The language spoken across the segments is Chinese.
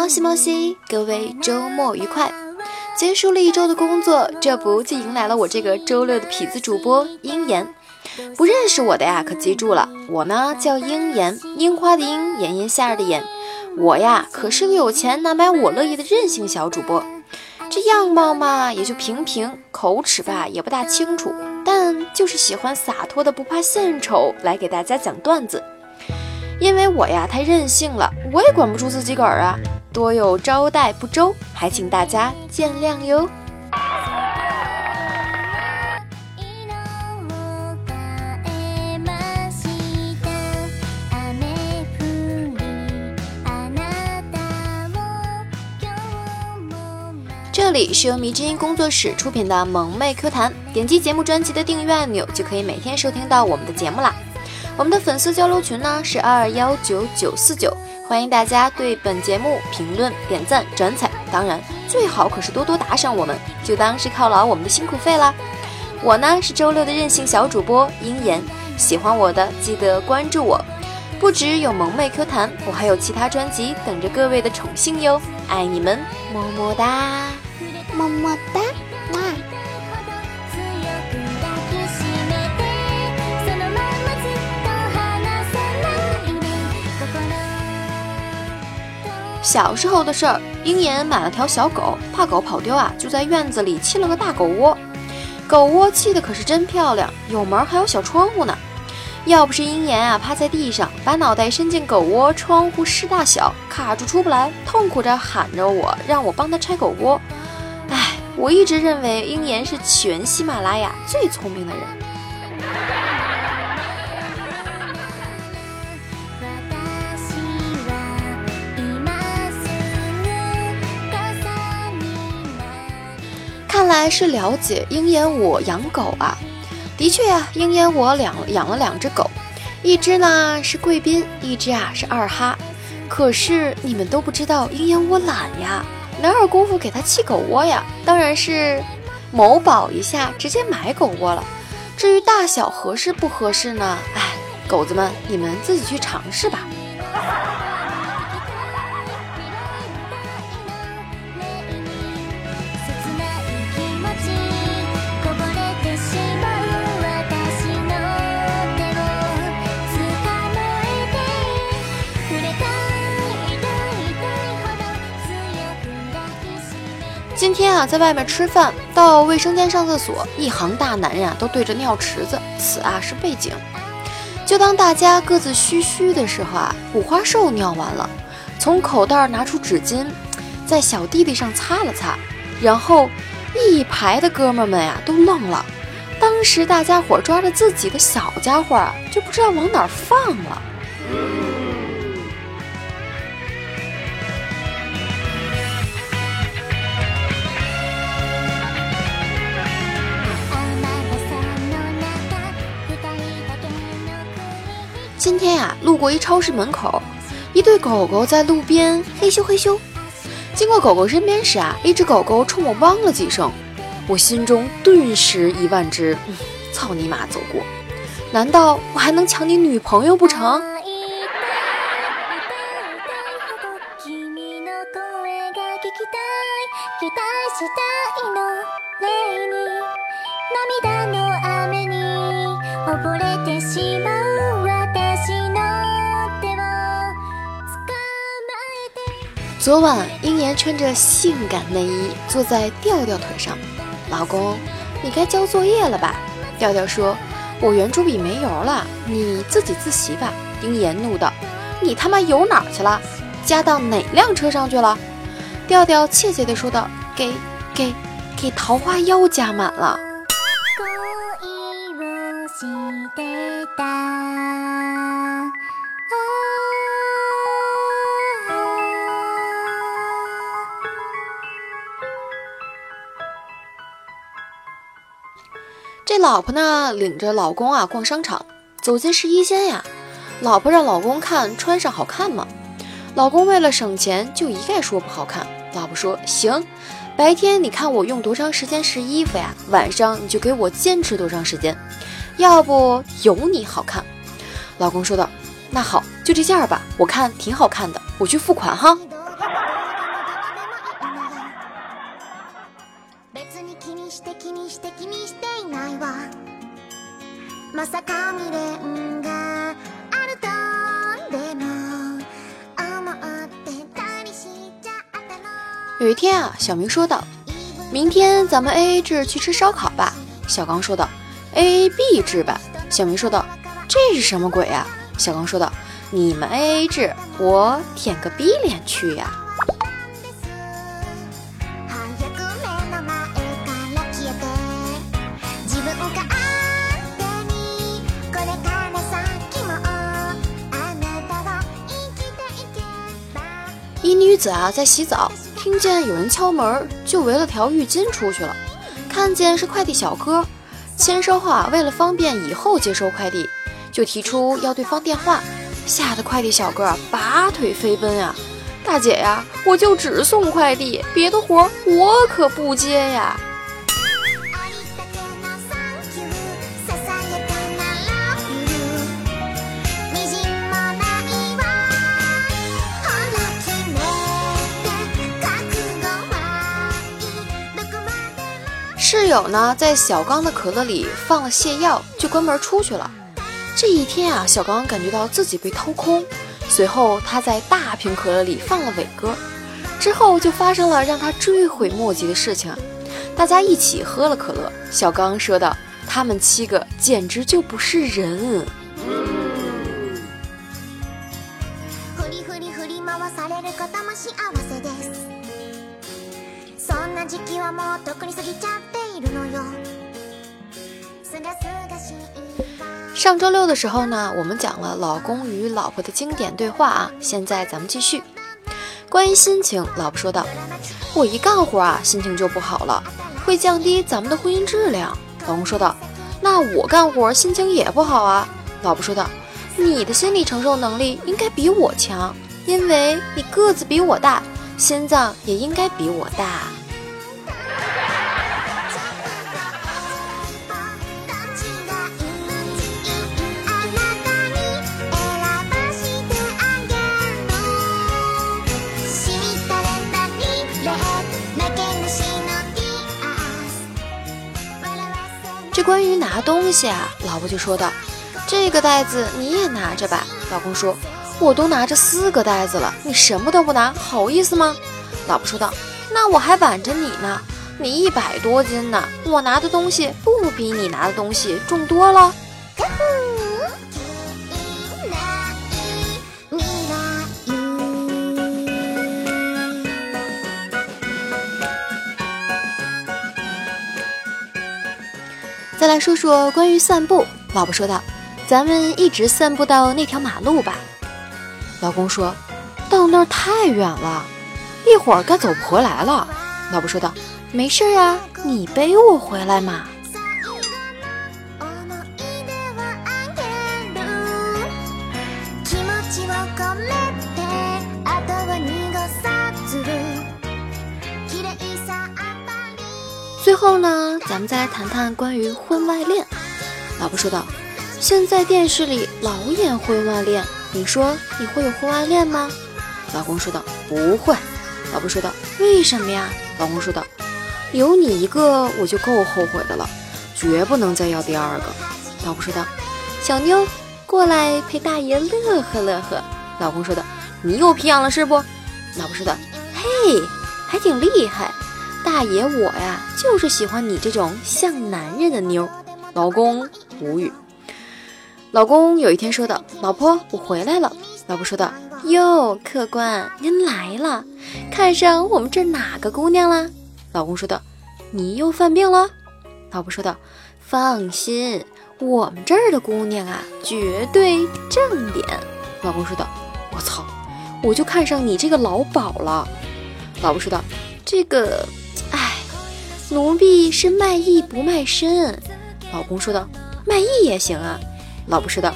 猫西猫西，各位周末愉快！结束了一周的工作，这不就迎来了我这个周六的痞子主播鹰眼。不认识我的呀，可记住了，我呢叫鹰眼，樱花的樱，炎炎夏日的炎。我呀可是个有钱难买我乐意的任性小主播。这样貌嘛也就平平，口齿吧也不大清楚，但就是喜欢洒脱的不怕献丑来给大家讲段子。因为我呀太任性了，我也管不住自己个儿啊，多有招待不周，还请大家见谅哟。这里是由迷之音工作室出品的萌妹 Q 弹，点击节目专辑的订阅按钮就可以每天收听到我们的节目啦。我们的粉丝交流群呢是二二幺九九四九，欢迎大家对本节目评论、点赞、转采，当然最好可是多多打赏我们，就当是犒劳我们的辛苦费啦。我呢是周六的任性小主播鹰眼，喜欢我的记得关注我，不只有萌妹 Q 弹，我还有其他专辑等着各位的宠幸哟，爱你们，么么哒，么么哒，小时候的事儿，鹰眼买了条小狗，怕狗跑丢啊，就在院子里砌了个大狗窝。狗窝砌的可是真漂亮，有门还有小窗户呢。要不是鹰眼啊趴在地上，把脑袋伸进狗窝窗户视大小，卡住出不来，痛苦着喊着我，让我帮他拆狗窝。唉，我一直认为鹰眼是全喜马拉雅最聪明的人。来是了解鹰眼我养狗啊，的确呀，鹰眼我两养了两只狗，一只呢是贵宾，一只啊是二哈。可是你们都不知道，鹰眼我懒呀，哪有功夫给它砌狗窝呀？当然是某宝一下直接买狗窝了。至于大小合适不合适呢？哎，狗子们，你们自己去尝试吧。今天啊，在外面吃饭，到卫生间上厕所，一行大男人啊都对着尿池子，此啊是背景。就当大家各自嘘嘘的时候啊，五花兽尿完了，从口袋拿出纸巾，在小弟弟上擦了擦，然后一排的哥们们呀都愣了。当时大家伙抓着自己的小家伙啊，就不知道往哪儿放了。今天呀，路过一超市门口，一对狗狗在路边嘿咻嘿咻。经过狗狗身边时啊，一只狗狗冲我汪了几声，我心中顿时一万只操你妈走过。难道我还能抢你女朋友不成？昨晚，鹰眼穿着性感内衣坐在调调腿上。老公，你该交作业了吧？调调说：“我圆珠笔没油了，你自己自习吧。”鹰眼怒道：“你他妈油哪去了？加到哪辆车上去了？”调调怯怯地说道：“给给给桃花妖加满了。”这老婆呢，领着老公啊逛商场，走进试衣间呀。老婆让老公看穿上好看吗？老公为了省钱，就一概说不好看。老婆说行，白天你看我用多长时间试衣服呀，晚上你就给我坚持多长时间，要不有你好看。老公说道：“那好，就这件吧，我看挺好看的，我去付款哈。”小明说道：“明天咱们 A A 制去吃烧烤吧。”小刚说道：“A A B 制吧。”小明说道：“这是什么鬼呀？”小刚说道：“你们 A A 制，我舔个逼脸去呀。”一女子啊，在洗澡。听见有人敲门，就围了条浴巾出去了。看见是快递小哥，签收后啊，为了方便以后接收快递，就提出要对方电话，吓得快递小哥拔腿飞奔呀！大姐呀，我就只送快递，别的活我可不接呀！友呢，在小刚的可乐里放了泻药，就关门出去了。这一天啊，小刚感觉到自己被掏空。随后，他在大瓶可乐里放了伟哥，之后就发生了让他追悔莫及的事情。大家一起喝了可乐，小刚说道：“他们七个简直就不是人。”上周六的时候呢，我们讲了老公与老婆的经典对话啊。现在咱们继续。关于心情，老婆说道：“我一干活啊，心情就不好了，会降低咱们的婚姻质量。”老公说道：“那我干活心情也不好啊。”老婆说道：“你的心理承受能力应该比我强，因为你个子比我大，心脏也应该比我大。”东西啊，老婆就说道：“这个袋子你也拿着吧。”老公说：“我都拿着四个袋子了，你什么都不拿，好意思吗？”老婆说道：“那我还挽着你呢，你一百多斤呢，我拿的东西不比你拿的东西重多了。”再来说说关于散步，老婆说道：“咱们一直散步到那条马路吧。”老公说：“到那儿太远了，一会儿该走不回来了。”老婆说道：“没事啊，你背我回来嘛。”们再来谈谈关于婚外恋。老婆说道：“现在电视里老演婚外恋，你说你会有婚外恋吗？”老公说道：“不会。”老婆说道：“为什么呀？”老公说道：“有你一个我就够后悔的了，绝不能再要第二个。”老婆说道：“小妞，过来陪大爷乐呵乐呵。”老公说道：“你又皮痒了是不？”老婆说道：“嘿，还挺厉害。”大爷，我呀就是喜欢你这种像男人的妞。老公无语。老公有一天说道：“老婆，我回来了。”老婆说道：“哟，客官您来了，看上我们这哪个姑娘了？”老公说道：“你又犯病了。”老婆说道：“放心，我们这儿的姑娘啊，绝对正点。”老公说道：“我操，我就看上你这个老鸨了。”老婆说道：“这个。”奴婢是卖艺不卖身，老公说道：“卖艺也行啊。”老婆说道：“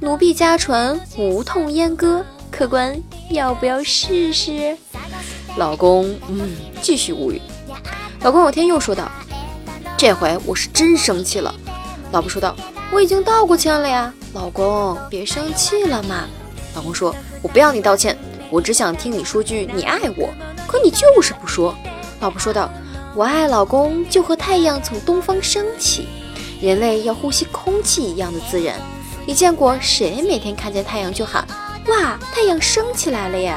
奴婢家传无痛阉割，客官要不要试试？”老公嗯，继续无语。老公有天又说道：“这回我是真生气了。”老婆说道：“我已经道过歉了呀。”老公别生气了嘛。老公说：“我不要你道歉，我只想听你说句你爱我，可你就是不说。”老婆说道。我爱老公就和太阳从东方升起，人类要呼吸空气一样的自然。你见过谁每天看见太阳就喊哇，太阳升起来了耶？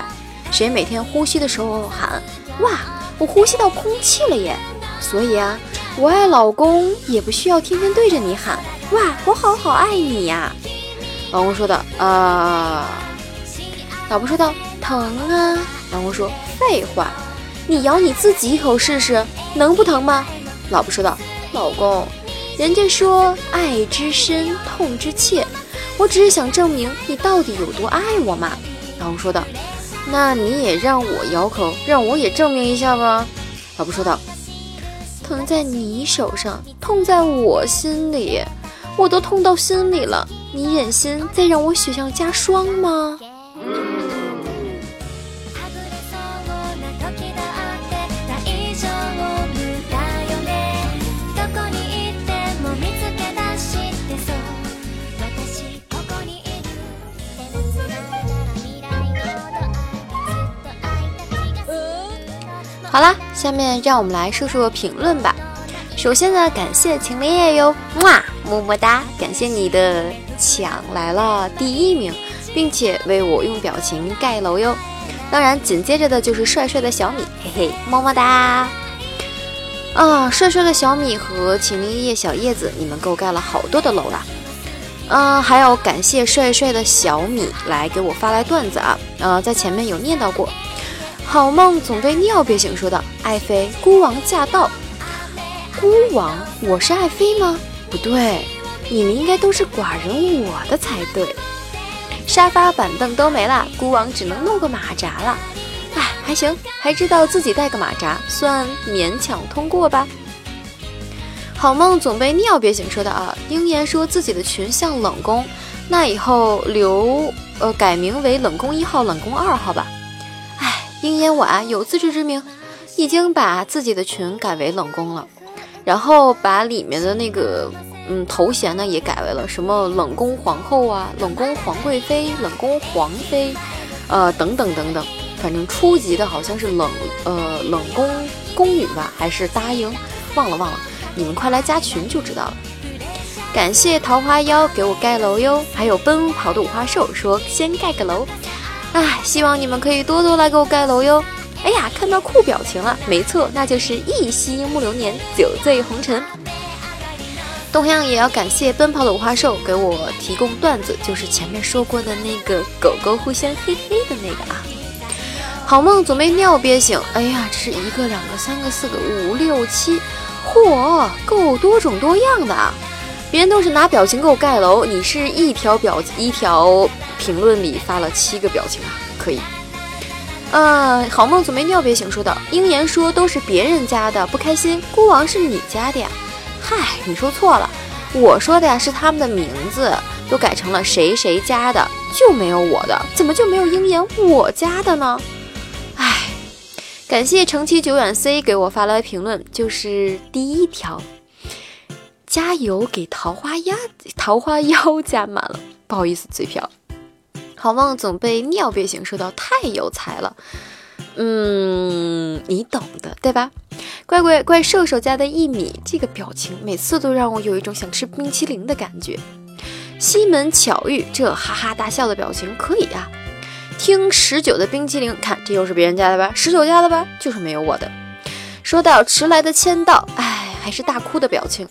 谁每天呼吸的时候喊哇，我呼吸到空气了耶？所以啊，我爱老公也不需要天天对着你喊哇，我好好爱你呀。老公说道啊，老婆说道疼啊。老公说废话，你咬你自己一口试试，能不疼吗？老婆说道，老公，人家说爱之深，痛之切。我只是想证明你到底有多爱我嘛。老公说道：“那你也让我咬口，让我也证明一下吧。”老婆说道：“疼在你手上，痛在我心里，我都痛到心里了，你忍心再让我雪上加霜吗？”好啦，下面让我们来说说评论吧。首先呢，感谢秦林叶哟，哇，么么哒！感谢你的抢来了第一名，并且为我用表情盖楼哟。当然，紧接着的就是帅帅的小米，嘿嘿，么么哒！啊，帅帅的小米和秦林叶小叶子，你们够盖了好多的楼了。嗯，还要感谢帅帅的小米来给我发来段子啊，呃，在前面有念叨过。好梦总被尿憋醒，说道：“爱妃孤王驾到。”孤王，我是爱妃吗？不对，你们应该都是寡人我的才对。沙发板凳都没了，孤王只能弄个马扎了。哎，还行，还知道自己带个马扎，算勉强通过吧。好梦总被尿憋醒，说道：“啊，鹰言说自己的群像冷宫，那以后留呃改名为冷宫一号、冷宫二号吧。”鹰眼我啊有自知之明，已经把自己的群改为冷宫了，然后把里面的那个嗯头衔呢也改为了什么冷宫皇后啊、冷宫皇贵妃、冷宫皇妃，呃等等等等，反正初级的好像是冷呃冷宫宫女吧，还是答应忘了忘了，你们快来加群就知道了。感谢桃花妖给我盖楼哟，还有奔跑的五花兽说先盖个楼。哎，希望你们可以多多来给我盖楼哟！哎呀，看到酷表情了，没错，那就是一夕木流年，酒醉红尘。同样也要感谢奔跑的五花兽给我提供段子，就是前面说过的那个狗狗互相嘿嘿的那个啊。好梦总被尿憋醒，哎呀，这是一个、两个、三个、四个、五六七，嚯，够多种多样的啊！别人都是拿表情给我盖楼，你是一条表一条。评论里发了七个表情啊，可以。呃，好梦总没尿憋醒，说道：“鹰言说都是别人家的，不开心。孤王是你家的呀？嗨，你说错了，我说的呀是他们的名字都改成了谁谁家的，就没有我的，怎么就没有鹰言我家的呢？唉，感谢长期久远 C 给我发来评论，就是第一条，加油给桃花鸭桃花妖加满了，不好意思，嘴瓢。好梦总被尿憋醒，说道：“太有才了，嗯，你懂的，对吧？”乖乖怪兽兽家的一米，这个表情每次都让我有一种想吃冰淇淋的感觉。西门巧遇这哈哈大笑的表情可以啊。听十九的冰淇淋，看这又是别人家的吧？十九家的吧？就是没有我的。说到迟来的签到，哎，还是大哭的表情。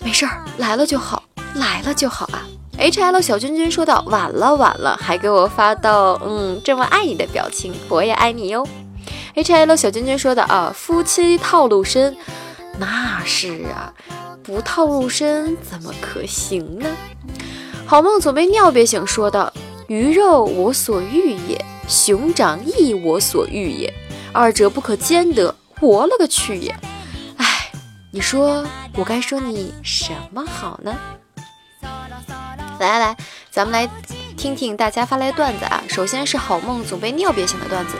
没事儿，来了就好，来了就好啊。H L 小君君说道：“晚了晚了，还给我发到嗯这么爱你的表情，我也爱你哟。”H L 小君君说的啊，夫妻套路深，那是啊，不套路深怎么可行呢？好梦总被尿憋醒，说道：“鱼肉我所欲也，熊掌亦我所欲也，二者不可兼得，我了个去也！哎，你说我该说你什么好呢？”来来来，咱们来听听大家发来的段子啊！首先是好梦总被尿憋醒的段子。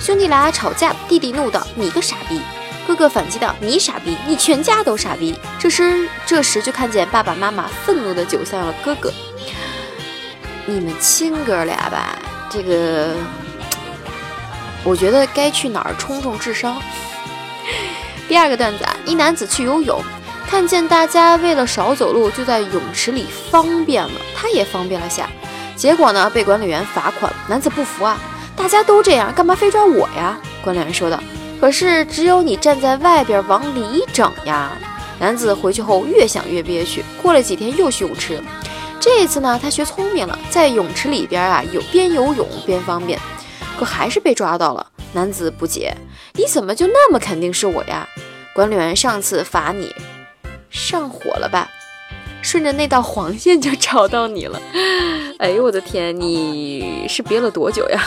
兄弟俩吵架，弟弟怒道：“你个傻逼！”哥哥反击道：“你傻逼，你全家都傻逼！”这时这时就看见爸爸妈妈愤怒的走向了哥哥。你们亲哥俩吧，这个我觉得该去哪儿充充智商？第二个段子啊，一男子去游泳，看见大家为了少走路，就在泳池里方便了，他也方便了下，结果呢被管理员罚款。男子不服啊，大家都这样，干嘛非抓我呀？管理员说道。可是只有你站在外边往里整呀。男子回去后越想越憋屈，过了几天又去泳池，这次呢他学聪明了，在泳池里边啊有边游泳边方便，可还是被抓到了。男子不解：“你怎么就那么肯定是我呀？”管理员上次罚你上火了吧？顺着那道黄线就找到你了。哎呦我的天，你是憋了多久呀？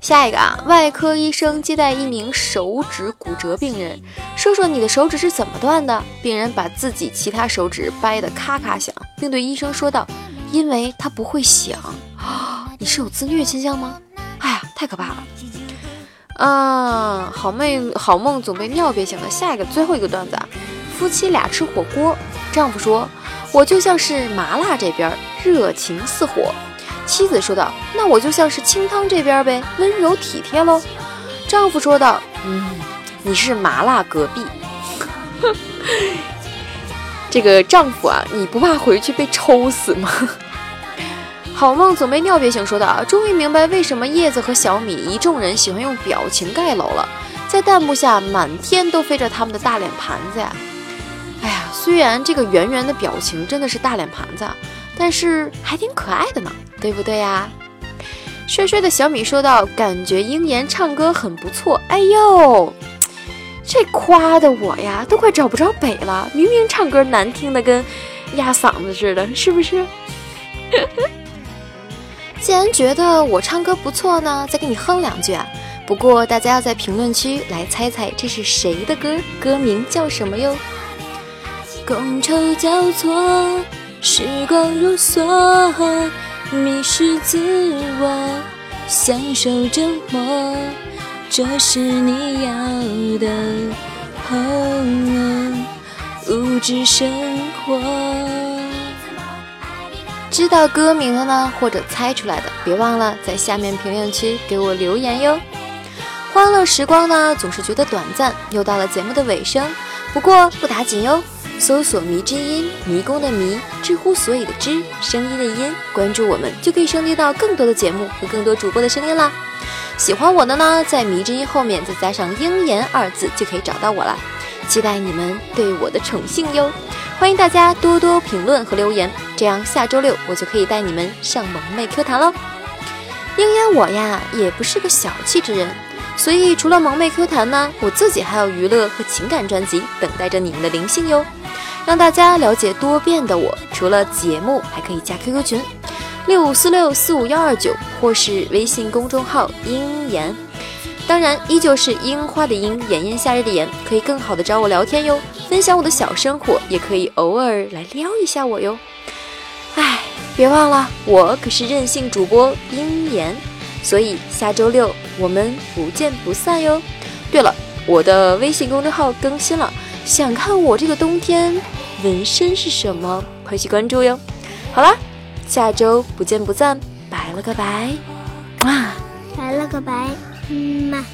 下一个啊，外科医生接待一名手指骨折病人，说说你的手指是怎么断的？病人把自己其他手指掰得咔咔响，并对医生说道：“因为他不会想。”啊，你是有自虐倾向吗？哎呀，太可怕了！啊，好梦好梦总被尿憋醒了。下一个最后一个段子啊，夫妻俩吃火锅，丈夫说：“我就像是麻辣这边热情似火。”妻子说道：“那我就像是清汤这边呗，温柔体贴喽。”丈夫说道：“嗯，你是麻辣隔壁。”这个丈夫啊，你不怕回去被抽死吗？好梦总被尿憋醒，说道：“终于明白为什么叶子和小米一众人喜欢用表情盖楼了，在弹幕下满天都飞着他们的大脸盘子呀！哎呀，虽然这个圆圆的表情真的是大脸盘子。”但是还挺可爱的呢，对不对呀？帅帅的小米说道：“感觉鹰眼唱歌很不错。”哎呦，这夸的我呀，都快找不着北了。明明唱歌难听的跟压嗓子似的，是不是？既然觉得我唱歌不错呢，再给你哼两句啊。不过大家要在评论区来猜猜这是谁的歌，歌名叫什么哟？觥筹交错。时光如梭，迷失自我，享受折磨，这是你要的物质生活。知道歌名了呢，或者猜出来的，别忘了在下面评论区给我留言哟。欢乐时光呢，总是觉得短暂，又到了节目的尾声，不过不打紧哟。搜索“迷之音”，迷宫的迷，知乎所以的知，声音的音，关注我们就可以收听到更多的节目和更多主播的声音啦。喜欢我的呢，在“迷之音”后面再加上“鹰眼”二字就可以找到我了。期待你们对我的宠幸哟！欢迎大家多多评论和留言，这样下周六我就可以带你们上萌妹 Q 弹喽。鹰眼我呀，也不是个小气之人。所以，除了萌妹 Q 弹呢，我自己还有娱乐和情感专辑等待着你们的灵性哟。让大家了解多变的我，除了节目，还可以加 QQ 群六五四六四五幺二九，或是微信公众号鹰言。当然，依旧是樱花的樱，炎炎夏日的炎，可以更好的找我聊天哟，分享我的小生活，也可以偶尔来撩一下我哟。哎，别忘了，我可是任性主播鹰言。所以下周六我们不见不散哟。对了，我的微信公众号更新了，想看我这个冬天纹身是什么，快去关注哟。好啦，下周不见不散，拜了个拜，哇，拜了个拜，嗯嘛。